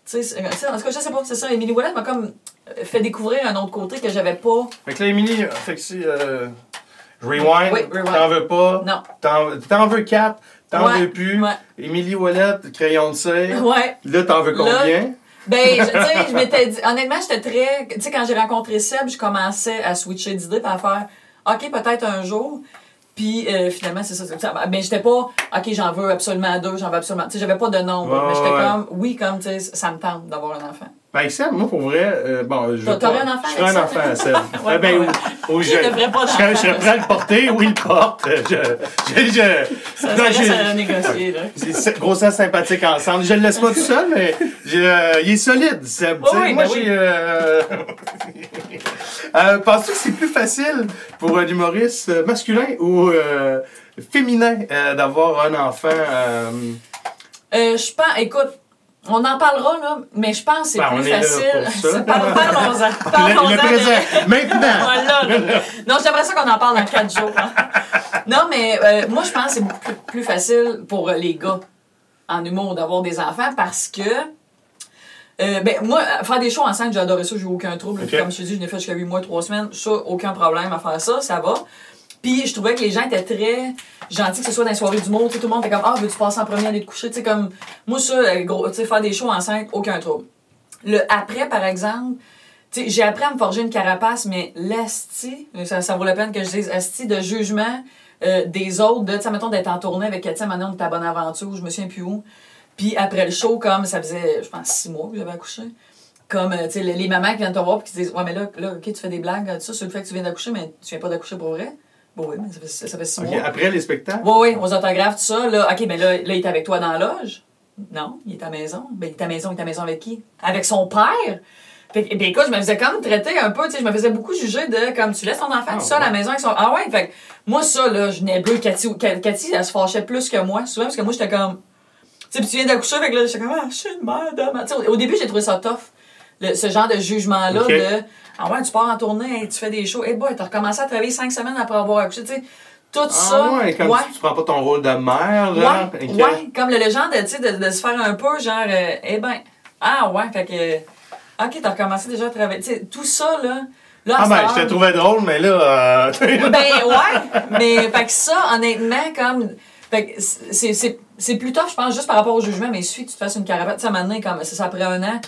tu sais, en tout cas, je sais pas, c'est ça. Emily Ouellette m'a comme fait découvrir un autre côté que j'avais pas. Fait que là, Émilie, fait que si, euh, rewind, Oui, rewind. t'en veux pas, Non. t'en veux quatre, t'en Ouais, veux plus? ouais. Émilie Ouellette, crayon de cire? Ouais. Là, t'en veux Là, combien? Ben, je- tu sais, je m'étais dit, honnêtement, j'étais très, tu sais, quand j'ai rencontré Seb, je commençais à switcher d'idées, puis à faire, OK, peut-être un jour. Puis euh, finalement, c'est ça. ça. Ben, j'étais pas, OK, j'en veux absolument deux, j'en veux absolument. Tu sais, j'avais pas de nombre. Ouais, mais j'étais comme, oui, comme, tu sais, ça me tente d'avoir un enfant. Ben, Seb, moi, pour vrai, euh, bon, je. T'aurais un enfant Je serais un enfant? Seb. Ouais, Eh ben, ouais. ou, ou je. pas je serais- je serais prêt à le porter, ou il le porte. Je. Je. je, Ça, non, ça je- à négocier, là. C'est grossesse sympathique ensemble. Je le laisse pas tout seul, mais euh, il est solide, Seb. Oui, sais, oui, moi, ben oui. j'ai. Euh... euh, Penses-tu que c'est plus facile pour un humoriste euh, masculin ou euh, féminin euh, d'avoir un enfant? je pense, écoute, on en parlera, là, mais je pense que c'est Ben, on plus facile. Parlons-en. le, Parlons-en de- présent, maintenant! Voilà, là. Non, j'aimerais ça qu'on en parle dans quatre jours. hein. Non, mais euh, moi, je pense que c'est beaucoup plus, facile pour les gars en humour d'avoir des enfants parce que. euh, ben, moi, faire des shows ensemble, j'ai adoré ça, j'ai eu aucun trouble. Puis Comme je te dis, je l'ai fait jusqu'à 8 mois, 3 semaines. Ça, aucun problème à faire ça, ça va. Puis je trouvais que les gens étaient très gentils, que ce soit dans les soirées tu sais, Tout le monde était comme Ah, veux-tu passer en premier, aller te coucher? Sais, comme, moi, ça, euh, gros, faire des shows ensemble, aucun trouble. Le après, par exemple, j'ai appris à me forger une carapace, mais l'asti, ça, ça vaut la peine que je dise, asti de jugement euh, des autres, de, tu mettons, d'être en tournée avec, tu sais, maintenant, on était à Bonaventure, je me souviens plus où. Puis après le show, comme ça faisait, je pense, six mois que j'avais accouché. Comme, euh, tu sais, les, mamans qui viennent te voir et qui disent Ouais, mais là, là, OK, tu fais des blagues, ça, sur le fait que tu viens d'accoucher, mais tu viens pas d'accoucher pour vrai. Oui, mais ça fait, ça fait six mois. Après les spectacles? Oui, oui, aux autographes, tout ça. Là, OK, mais là, là, il est avec toi dans la loge? Non, il est à la maison. Ben, il est à la maison, il est à la maison avec qui? Avec son père? Fait que, ben, écoute, je me faisais comme traiter un peu, tu sais, je me faisais beaucoup juger de comme tu laisses ton enfant Ah, tout seul à la maison avec son. Ah ouais, fait que moi, ça, là, je n'ai bleu. Cathy, Cathy, elle se fâchait plus que moi, souvent, parce que moi, j'étais comme. Tu sais, puis tu viens d'accoucher, fait que là, j'étais comme, ah, je suis une mère de ma- Tu sais, au, au début, j'ai trouvé ça tough. Le- ce genre de jugement-là de. Ah ouais, tu pars en tournée, hey, tu fais des shows. Eh boy, t'as recommencé à travailler cinq semaines après avoir accouché, tu sais. Tout Ah ça. ouais, comme ouais. Tu, tu prends pas ton rôle de mère, là. Ouais, ouais, comme le légende, tu sais, de, de se faire un peu genre, euh, eh ben, ah ouais, fait que, ok, t'as recommencé déjà à travailler, tu sais, tout ça, là, Ah ben, je te trouvais drôle, mais là... euh, Ben ouais, mais fait que ça, honnêtement, comme, fait que c'est, c'est, c'est plus tough, je pense, juste par rapport au jugement, mais que tu te fasses une caravane, moment donné, comme, c'est ça, après un an,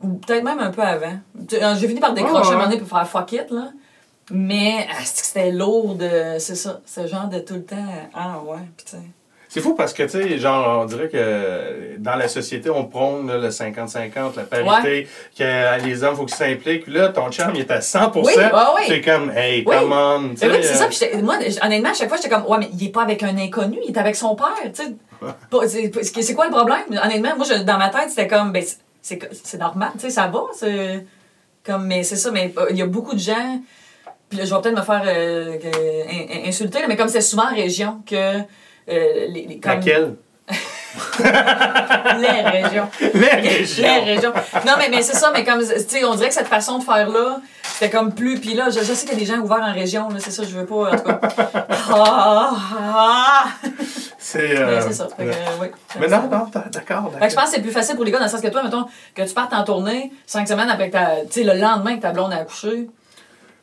peut-être même un peu avant. Sais, J'ai fini par décrocher un moment pour faire fuck it, là. Mais ah, c'était lourd de. C'est ça, ce genre de tout le temps. Ah ouais, sais. C'est fou parce que, tu sais, genre, on dirait que dans la société, on prône là, le 50-50, la parité, que euh, les hommes, faut qu'ils s'impliquent. Là, ton chum, il est à 100 Oui, ouais. C'est comme, hey, Oui. come on. c'est ça. euh, Puis moi, honnêtement, à chaque fois, j'étais comme, ouais, mais il est pas avec un inconnu, il est avec son père, tu sais. C'est quoi le problème? Honnêtement, moi, je- dans ma tête, c'était comme, ben, c'est- normal, tu sais, ça va. c'est Comme, mais c'est ça, mais il y a beaucoup de gens. Puis là, je vais peut-être me faire euh, insulter, mais comme c'est souvent en région que. euh, les, les- comme- Laquelle? Les régions. Les Les régions. Non, mais, mais c'est ça, mais comme, tu sais, on dirait que cette façon de faire-là, c'était comme plus. Puis là, je, je sais qu'il y a des gens ouverts en région, là, c'est ça, je veux pas, en tout cas. Ah, ah, C'est... Mais euh, c'est ça. Fait que, ouais. euh, oui. Mais non, non, t'as- d'accord, Fait que je d'accord. pense que c'est plus facile pour les gars dans le sens que toi, mettons, que tu partes en tournée cinq semaines après que ta. Tu sais, le lendemain que ta blonde a accouché.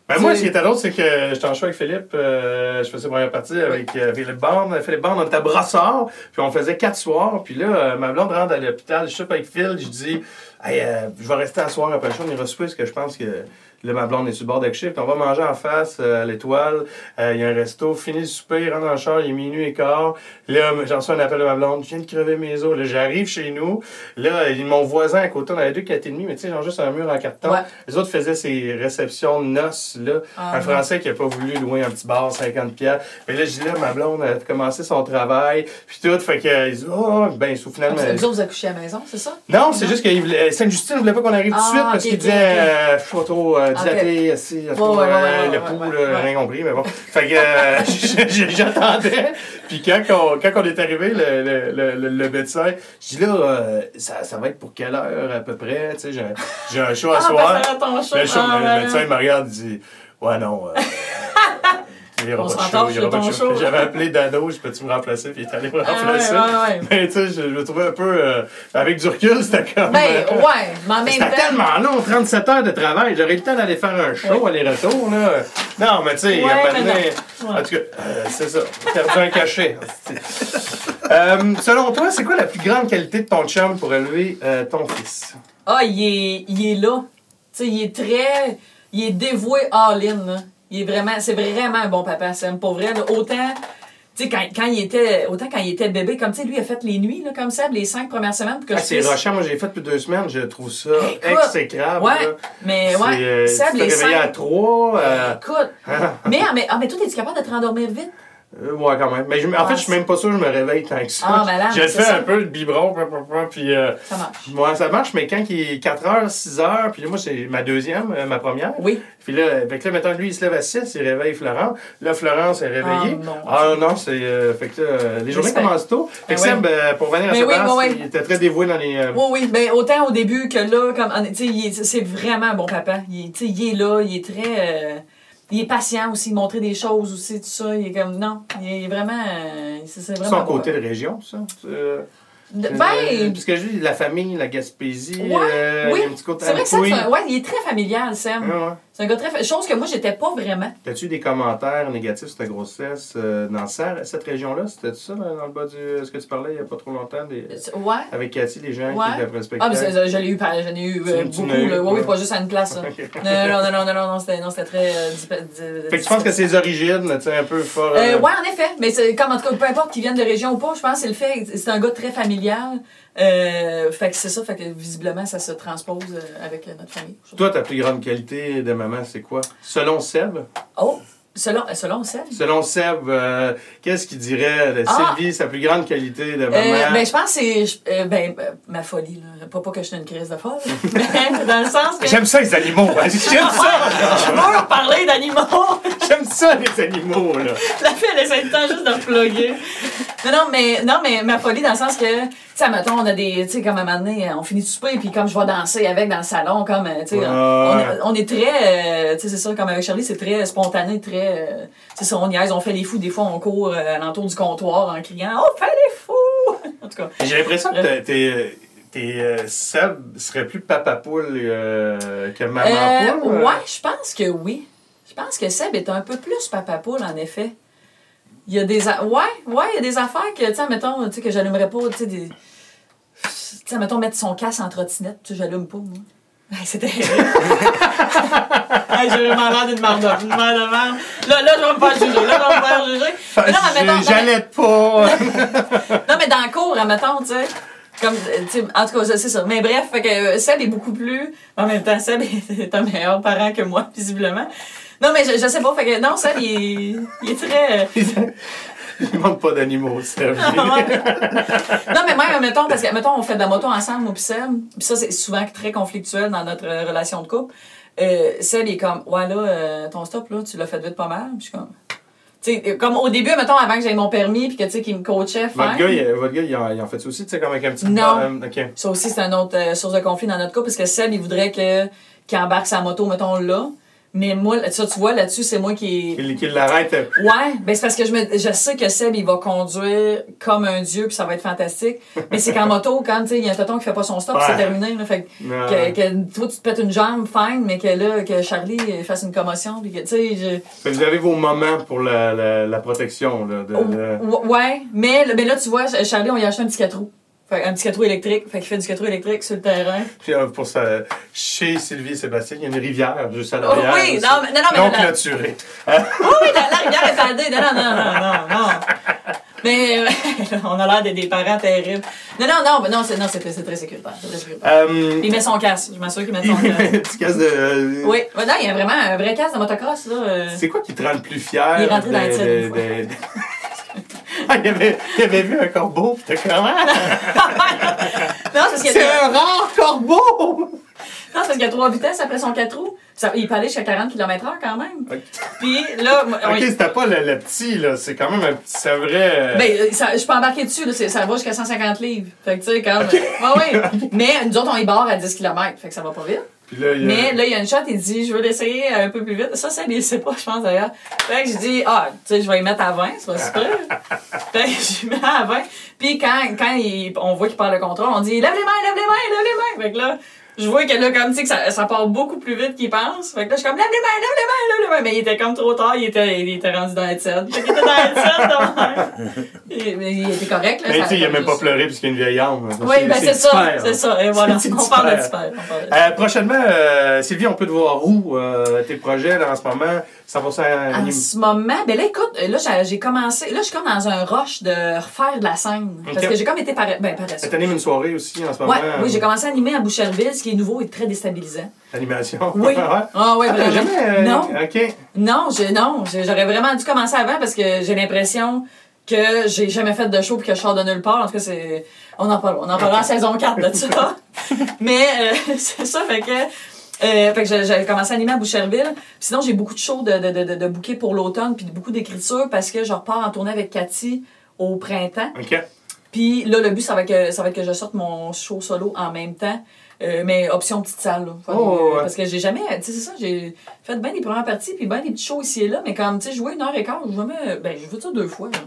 Ben moi, ce qui était drôle, c'est que j'étais en show avec Philippe. euh, je faisais première partie avec euh, Philippe Bond. Philippe Bond, on était à Brassard, puis on faisait quatre soirs. Puis là, euh, ma blonde rentre à l'hôpital, je suis avec Phil, je dis hey, euh, je vais rester à soir après le show, on ira souper, parce que je pense que là, ma blonde est sur le bord d'accoucher. Puis on va manger en face euh, à l'étoile. Euh, Il y a un resto, fini le souper, il rentre dans le char, il est minuit et quart. Là, j'en reçois un appel de ma blonde, je viens de crever mes os. Là, j'arrive chez nous. Là, mon voisin à côté, on avait deux quatre et demi, mais tu sais, genre juste un mur en carton. Ouais. Les autres faisaient ces réceptions de noces, là. Ah, un Français qui a pas voulu louer un petit bar, 50 pièces. Mais là, je dis là, ma blonde a commencé son travail, puis tout. Fait que, ils disent, oh, ben, sous finalement. Vous, vous autres, vous accouchez à la maison, c'est ça? Non, c'est juste que Sainte-Justine ne voulait pas qu'on arrive tout de Ah, suite parce qu'il disait, euh, je suis pas trop euh, dilaté, assis, euh, ouais, le pouls, là, rien compris, mais bon. Fait que euh, j'attendais, puis quand on, quand on est arrivé, le, le, le, le- médecin, je dis là, euh, ça, ça va être pour quelle heure à peu près, tu sais, j'ai un show à Ah, soir. ton show, Le, show, ah, le médecin me regarde et dit Ouais, non. euh, il y aura On pas de show, il aura pas de ton show. show. J'avais appelé Dano, je peux-tu me remplacer, puis il est allé me Ah, ouais, remplacer. ouais, ouais. Mais tu sais, je, je le trouvais un peu. euh, avec du recul, c'était comme. Ben, euh, ouais, mais en même temps. tellement long, 37 heures de travail. J'aurais eu le temps d'aller faire un show, aller-retour, là. Non, mais tu sais, non. Ouais. En tout cas, euh, c'est ça. Perdu un cachet. Euh, selon toi, c'est quoi la plus grande qualité de ton chum pour élever ton fils? Ah, il est, il est là. Tu sais, il est très. Il est dévoué all-in, là. Il est vraiment. C'est vraiment un bon papa, Sam. Pour vrai, là. Autant. Tu sais, quand, quand il était. Autant quand il était bébé, comme tu sais, lui, il a fait les nuits, là, comme ça, les cinq premières semaines. Pour que Ah, c'est puisse- rochant. Moi, j'ai fait depuis deux semaines. Je trouve ça exécrable. Ouais, là. mais ouais. euh, Seb, les réveillais à cinq. trois. euh, Écoute. mais, ah, mais, ah, mais toi, es-tu capable de te rendormir vite? Euh, ouais, quand même. Mais je- en fait, je suis même pas sûr que je me réveille tant que ça. Ah, malade, J'ai c'est fait ça. un peu de biberon, puis euh, Ça marche. ouais, ça marche, mais quand il est 4h, 6h, puis là, moi, c'est ma deuxième, euh, ma première. Oui. Puis là, que là, maintenant, lui, il se lève à 6, il réveille Florence. Là, Florence est réveillée. Ah, mon Ah, non, c'est. euh, fait que là, euh, les journées commencent tôt. Fait que Ah, Seb, euh, pour venir à Mais oui, Sébastien, oui, oui. il était très dévoué dans les. euh, Oui, oui, ben autant au début que là, comme, tu sais, c'est vraiment un bon papa. Il, est- tu sais, il est là, il est très, euh, il est patient aussi, montrer des choses aussi, tout ça. Il est comme, non, il est vraiment, euh, c'est vraiment. son côté de région, ça. Euh, De- euh, Ben, parce que je dis, la famille, la Gaspésie, Ouais, euh, oui. il y a un petit côté c'est vrai que ça, ouais, il est très familial, Sam. Ouais. C'est un gars très. Chose que moi, j'étais pas vraiment. As-tu des commentaires négatifs sur ta grossesse euh, dans ça- cette région-là? C'était ça dans dans le bas du. ce que tu parlais il n'y a pas trop longtemps? des- Ouais. Avec Cathy, les gens Ouais. qui l'après le Ah, mais c'est- j'en ai eu, j'en ai eu euh, beaucoup. là. Ouais, ouais. oui, pas juste à une place. là. Ok. Non, non, non, non, non, non, c'était, non, c'était très. euh, Fait que tu penses que ses origines, tu sais, un peu fort. Euh, euh, ouais, en effet. Mais c'est comme en tout cas, peu importe qu'ils viennent de région ou pas, je pense que c'est le fait. C'est un gars très familial. Euh, fait que c'est ça, fait que visiblement, ça se transpose euh, avec euh, notre famille. Toi, ta plus grande qualité de maman, c'est quoi? Selon Seb? Oh, selon, euh, selon Seb? Selon Seb, euh, qu'est-ce qu'il dirait? De Ah! Sylvie, sa plus grande qualité de maman? Euh, ben, je pense que c'est euh, ben, euh, ma folie. Là. Pas, pas que je suis une crise de folle, mais dans le sens que. J'aime ça, les animaux. hein. J'aime ça. Je veux parler d'animaux! J'aime ça, les animaux, là. La fille, elle essaie le temps juste de reploguer. Non, non, mais, non, mais ma folie dans le sens que, tu sais, mettons, on a des, tu sais, comme à un moment donné, on finit de souper, puis comme je vais danser avec dans le salon, comme, tu sais, Ouais. on, est- on est très, euh, tu sais, c'est ça, comme avec Charlie, c'est très spontané, très, euh, c'est ça, on niaise, on fait les fous, des fois, on court euh, alentour du comptoir en criant, oh, fais les fous! en tout cas. J'ai l'impression que t'es- t'es. t'es, euh, Seb serait plus papa poule euh, que maman Euh, poule. ouais, je pense que oui. Je pense que Seb est un peu plus papa poule, en effet. Il y a des... a- Ouais, ouais, il y a des affaires que, tu sais, mettons, tu sais, que j'allumerais pas, tu sais, des... Tu sais, mettons, mettre son casque en trottinette, tu sais, j'allume pas, moi. Hey, C'était... hey, j'ai vraiment l'air d'une marde. Là, là, je vais me faire juger, là, je vais me faire juger. J'allais pas. non, mais dans le cours, admettons, tu sais. Comme, euh, en tout cas, c'est ça. Mais bref, fait que euh, Seb est beaucoup plus. En même temps, Seb est un meilleur parent que moi, visiblement. Non, mais je, je sais pas. Fait que, non, Seb, il est, il est très. euh, Il manque pas d'animaux, Seb. non, mais même, mettons, parce que, mettons, on fait de la moto ensemble, moi pis Seb. Puis ça, c'est souvent très conflictuel dans notre relation de couple. Euh, Seb, il est comme, ouais, là, euh, ton stop, là, tu l'as fait vite pas mal. Puis je suis comme. Sais, comme au début, mettons, avant que j'aie mon permis, puis que, tu sais, qu'il me coachait, Votre gars, il, votre gars, il en, il en fait ça aussi, tu sais, comme avec un petit Non. problème. OK. Ça aussi, c'est une autre euh, source de conflit dans notre couple, parce que Seb, il voudrait que qu'il embarque sa moto, mettons, là. Mais moi, ça, tu vois, là-dessus, c'est moi qui... Qu'il l'arrête. Ouais, ben c'est parce que je, me, je sais que Seb, il va conduire comme un dieu, puis ça va être fantastique. Mais c'est qu'en moto, quand, il y a un tonton qui fait pas son stop, Ouais. c'est terminé, là. Fait que, non. que, que toi, tu te pètes une jambe, fine, mais que là, que Charlie fasse une commotion, puis que, tu sais, je... Fait que Vous avez vos moments pour la, la, la protection. Là, de, de- Ou- Ouais, mais, mais là, tu vois, Charlie, on y a acheté un petit 4 roues. Fait, un petit 4 roues électrique. Fait qu'il fait du 4 roues électrique sur le terrain. Puis, euh, pour ça, chez Sylvie et Sébastien, il y a une rivière juste à Oh, l'arrière. oui, aussi. non, mais- non, mais Non clôturée. Oui, oui, la, rivière est fadée. Non, non, non, non, non, non. Mais euh, on a l'air d'être des parents terribles. Non, non, non, mais non, c'est, non, c'est, c'est très sécuritaire. C'est très sécuritaire. Euh, Il met son casque. Je m'assure qu'il met son casque. un petit casque de. Oui, non, il y a vraiment un vrai casque de motocross, là. C'est quoi qui te rend le plus fier? Il est rentré de- dans le Ah, il, avait, vu un corbeau, pis t'es comment? Non, c'est parce un rare corbeau! non, c'est parce qu'il y a trois vitesses après son 4 roues. Ça- il peut aller jusqu'à 40 km/h quand même. Puis là, moi, Ok, c'était pas le, le petit, là. C'est quand même un petit. C'est vrai. euh, Ben, euh, ça, je peux embarquer dessus, là, ça va jusqu'à 150 livres. Fait que, tu sais, quand même. Ouais, oui. Mais nous autres, on y barre à 10 km. Fait que ça va pas vite. Puis là, il y a- Mais là, il y a une shot, il dit, je veux l'essayer un peu plus vite. Ça, ça, il sait pas, je pense d'ailleurs. Fait que je dis, ah, tu sais, je vais y mettre à 20, c'est pas super. fait que je mets à 20. Puis quand, quand il- on voit qu'il parle le contrôle, on dit, lève les mains, lève les mains, lève les mains. Fait que là, je vois que là, comme tu sais, que ça, ça part beaucoup plus vite qu'il pense. Fait que là, je suis comme, lève les mains, lève les mains, lève les mains. Mais il était comme trop tard, il était, il était rendu dans le set. Fait qu'il était dans donc. Il- Mais il était correct, là. Mais ça tu sais, il a même pas pleuré puisqu'il y a une vieille âme. Oui, ben c'est ça, c'est ça. Et voilà, on parle de super. Euh, prochainement, euh, Sylvie, on peut te voir où? euh, tes projets, là, en ce moment? 100% En anime. ce moment, ben là, écoute, là, j'ai- commencé, là, je suis comme dans un rush de refaire de la scène. Parce que j'ai comme été par, ben. Tu animes une soirée aussi en ce moment? Ouais, oui, j'ai commencé à animer à Boucherville, qui est nouveau et très déstabilisant. Animation. Oui. Ah, ouais, Ah, vraiment. jamais. euh, Non. OK. Non, j'ai, non, j'aurais vraiment dû commencer avant parce que j'ai l'impression que j'ai jamais fait de show puis que je sors de nulle part. En tout cas, c'est, on en parle, on en parlera en saison 4 de ça. Mais, euh, c'est ça, fait que, euh, fait que j'ai- j'avais commencé à animer à Boucherville. Puis sinon, j'ai beaucoup de shows de, de, de, bouquets pour l'automne puis beaucoup d'écriture parce que je repars en tournée avec Cathy au printemps. OK. Puis là, le but, ça va être que, ça va être que je sorte mon show solo en même temps. Euh, mais option petite salle, là. Oh, ouais. Parce que j'ai jamais, tu sais, c'est ça, j'ai fait bien des premières parties, puis bien des petits shows ici et là, mais comme, tu sais, jouer une heure et quart, jamais, ben, je veux ça deux fois, là.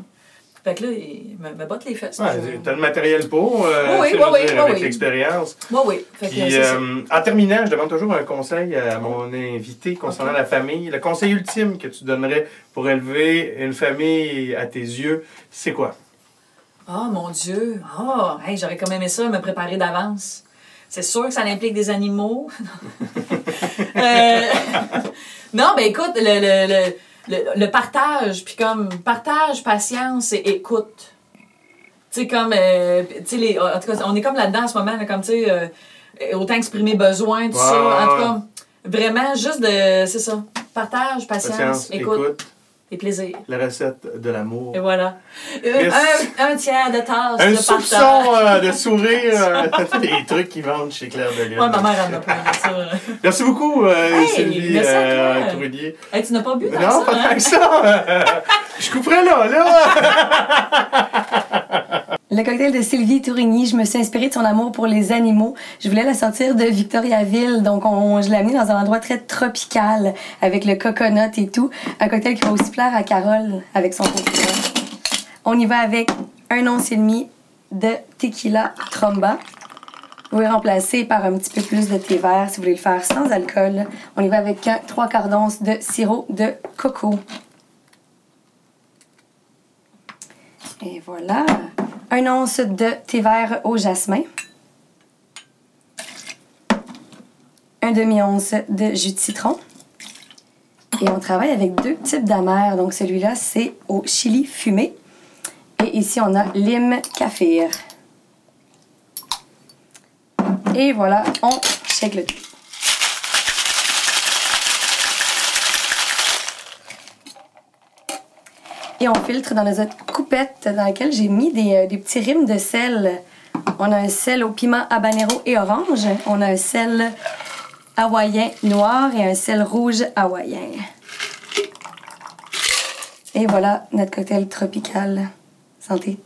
Fait que là, il me, me botte les fesses. Ouais, Je- t'as le matériel pour, euh, Oui, oui, je oui, dire, oui, avec oui. l'expérience. Ouais, oui. Fait Puis, c'est ça. euh, en terminant, je demande toujours un conseil à mon invité concernant la famille. Le conseil ultime que tu donnerais pour élever une famille à tes yeux, c'est quoi? Oh mon Dieu! Oh, hey, j'aurais quand même aimé ça, me préparer d'avance. C'est sûr que ça implique des animaux. Euh, non, ben écoute, le, le, le, le, partage, puis comme partage, patience et écoute. Tu sais, comme, euh, tu sais, les- en tout cas, on est comme là-dedans en ce moment, là, comme, tu sais, euh, autant exprimer besoin, tout Ouais, ça. En tout cas, vraiment, juste de, c'est ça, partage, patience, Patience, écoute, écoute, et plaisir. la recette de l'amour. Et voilà. Euh. Un, un tiers de tasse Un de soupçon partage. euh, de sourire, euh, des trucs qui vendent chez Claire de. Ouais, ma mère en a plein de ça. Merci beaucoup, euh, Hey, Sylvie merci à toi. Hey, tu n'as pas bu tant Non, ça, pas hein? tant que ça. je couperais là, là. Le cocktail de Sylvie Tourigny, je me suis inspirée de son amour pour les animaux. Je voulais la sortir de Victoriaville, donc on, je l'ai amenée dans un endroit très tropical avec le coconut et tout. Un cocktail qui va aussi plaire à Carole avec son cocktail. On y va avec un once et demi de tequila tromba. Vous pouvez remplacer par un petit peu plus de thé vert si vous voulez le faire sans alcool. On y va avec un trois quarts d'once de sirop de coco. Et voilà. Un once de thé vert au jasmin. Un demi-once de jus de citron. Et on travaille avec deux types d'amers. Donc celui-là, c'est au chili fumé. Et ici, on a lime kaffir. Et voilà, on shake le tout. Et on filtre dans notre coupette dans laquelle j'ai mis des, euh, des petits rimes de sel. On a un sel au piment habanero et orange. On a un sel hawaïen noir et un sel rouge hawaïen. Et voilà notre cocktail tropical. Santé.